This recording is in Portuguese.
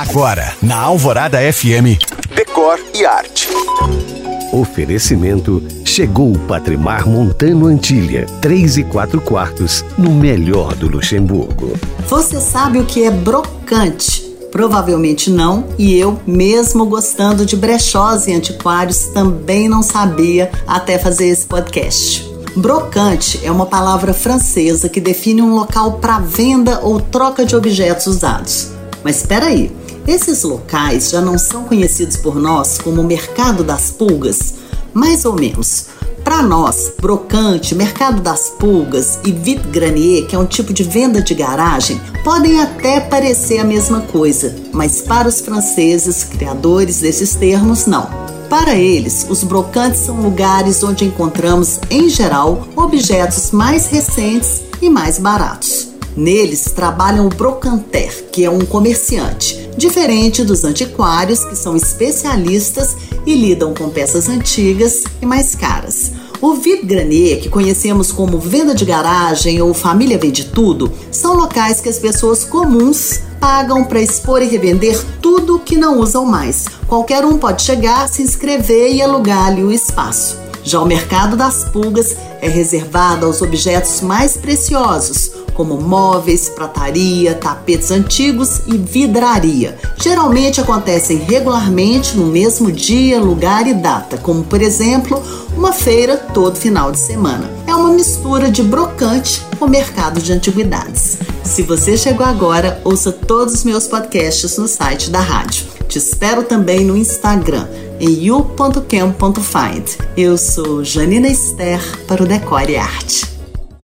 Agora, na Alvorada FM, Decor e Arte. Oferecimento chegou o Patrimar Montano Antilha, 3 e 4 quartos, no melhor do Luxemburgo. Você sabe o que é brocante? Provavelmente não, e eu, mesmo gostando de brechós e antiquários, também não sabia até fazer esse podcast. Brocante é uma palavra francesa que define um local para venda ou troca de objetos usados. Mas espera aí, esses locais já não são conhecidos por nós como mercado das pulgas? Mais ou menos. Para nós, brocante, mercado das pulgas e vide granier, que é um tipo de venda de garagem, podem até parecer a mesma coisa, mas para os franceses, criadores desses termos, não. Para eles, os brocantes são lugares onde encontramos, em geral, objetos mais recentes e mais baratos. Neles trabalham o brocanter, que é um comerciante, diferente dos antiquários, que são especialistas e lidam com peças antigas e mais caras. O vide granier, que conhecemos como venda de garagem ou família vende tudo, são locais que as pessoas comuns pagam para expor e revender tudo que não usam mais. Qualquer um pode chegar, se inscrever e alugar-lhe o espaço. Já o mercado das pulgas é reservado aos objetos mais preciosos, como móveis, prataria, tapetes antigos e vidraria. Geralmente acontecem regularmente no mesmo dia, lugar e data, como por exemplo, uma feira todo final de semana. É uma mistura de brocante com mercado de antiguidades. Se você chegou agora, ouça todos os meus podcasts no site da rádio. Te espero também no Instagram, em you.cam.find. Eu sou Janina Esther para o Decore Arte.